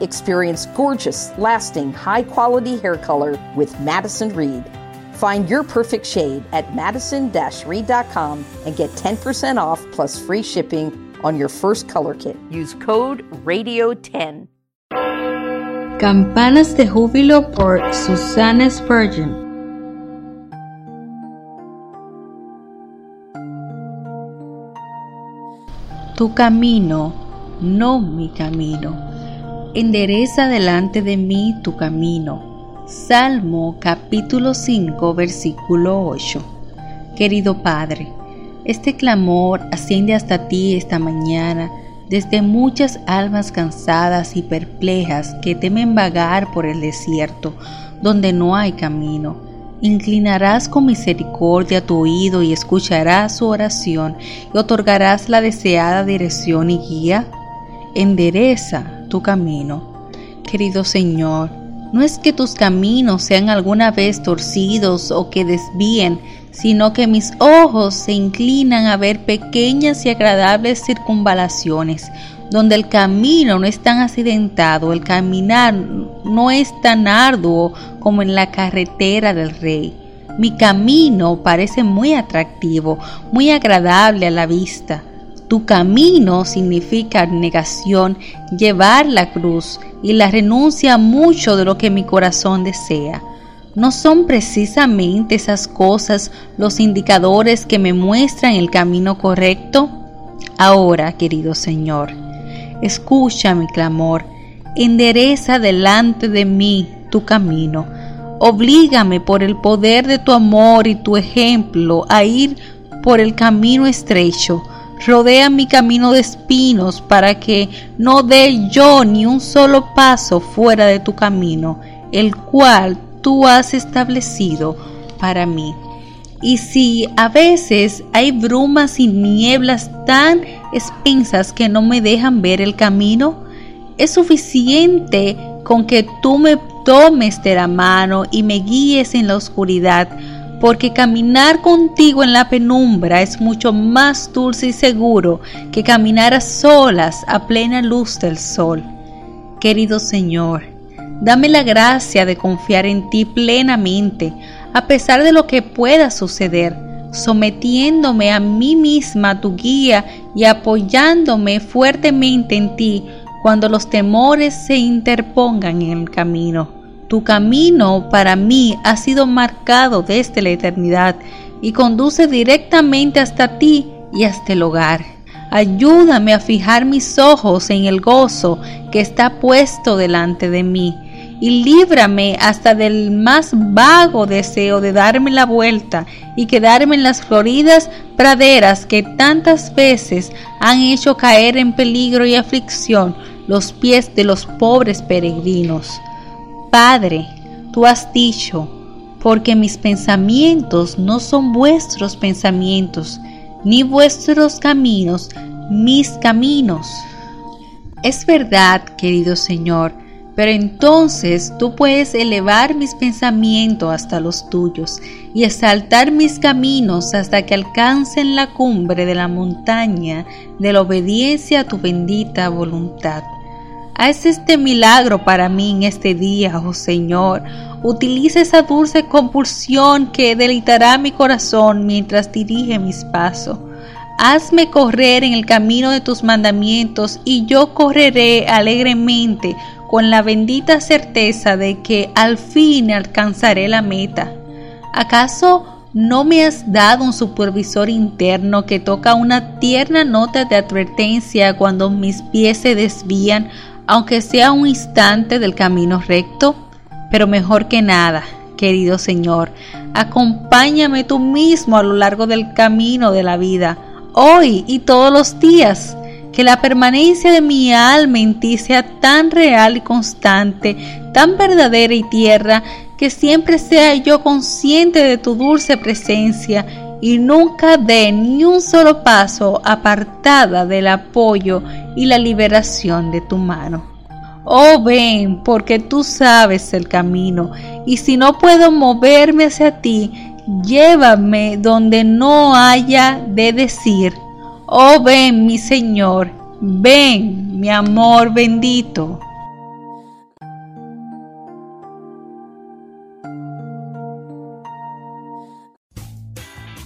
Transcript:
Experience gorgeous, lasting, high quality hair color with Madison Reed. Find your perfect shade at madison reed.com and get 10% off plus free shipping on your first color kit. Use code RADIO10. Campanas de Júbilo por Susana Spurgeon. Tu camino, no mi camino endereza delante de mí tu camino. Salmo capítulo 5 versículo 8. Querido Padre, este clamor asciende hasta ti esta mañana desde muchas almas cansadas y perplejas que temen vagar por el desierto, donde no hay camino. Inclinarás con misericordia tu oído y escucharás su oración y otorgarás la deseada dirección y guía. Endereza tu camino. Querido Señor, no es que tus caminos sean alguna vez torcidos o que desvíen, sino que mis ojos se inclinan a ver pequeñas y agradables circunvalaciones, donde el camino no es tan accidentado, el caminar no es tan arduo como en la carretera del rey. Mi camino parece muy atractivo, muy agradable a la vista. Tu camino significa negación, llevar la cruz y la renuncia a mucho de lo que mi corazón desea. ¿No son precisamente esas cosas los indicadores que me muestran el camino correcto? Ahora, querido Señor, escucha mi clamor, endereza delante de mí tu camino, oblígame por el poder de tu amor y tu ejemplo a ir por el camino estrecho, Rodea mi camino de espinos para que no dé yo ni un solo paso fuera de tu camino, el cual tú has establecido para mí. Y si a veces hay brumas y nieblas tan espensas que no me dejan ver el camino, es suficiente con que tú me tomes de la mano y me guíes en la oscuridad porque caminar contigo en la penumbra es mucho más dulce y seguro que caminar a solas a plena luz del sol. Querido Señor, dame la gracia de confiar en ti plenamente, a pesar de lo que pueda suceder, sometiéndome a mí misma a tu guía y apoyándome fuertemente en ti cuando los temores se interpongan en el camino. Tu camino para mí ha sido marcado desde la eternidad y conduce directamente hasta ti y hasta el hogar. Ayúdame a fijar mis ojos en el gozo que está puesto delante de mí y líbrame hasta del más vago deseo de darme la vuelta y quedarme en las floridas praderas que tantas veces han hecho caer en peligro y aflicción los pies de los pobres peregrinos. Padre, tú has dicho, porque mis pensamientos no son vuestros pensamientos, ni vuestros caminos mis caminos. Es verdad, querido Señor, pero entonces tú puedes elevar mis pensamientos hasta los tuyos y exaltar mis caminos hasta que alcancen la cumbre de la montaña de la obediencia a tu bendita voluntad. Haz este milagro para mí en este día, oh Señor. Utiliza esa dulce compulsión que deleitará mi corazón mientras dirige mis pasos. Hazme correr en el camino de tus mandamientos y yo correré alegremente con la bendita certeza de que al fin alcanzaré la meta. ¿Acaso no me has dado un supervisor interno que toca una tierna nota de advertencia cuando mis pies se desvían aunque sea un instante del camino recto, pero mejor que nada, querido Señor, acompáñame tú mismo a lo largo del camino de la vida, hoy y todos los días. que la permanencia de mi alma en ti sea tan real y constante, tan verdadera y tierra, que siempre sea yo consciente de tu dulce presencia y nunca dé ni un solo paso apartada del apoyo y la liberación de tu mano. Oh ven, porque tú sabes el camino, y si no puedo moverme hacia ti, llévame donde no haya de decir, oh ven mi Señor, ven mi amor bendito.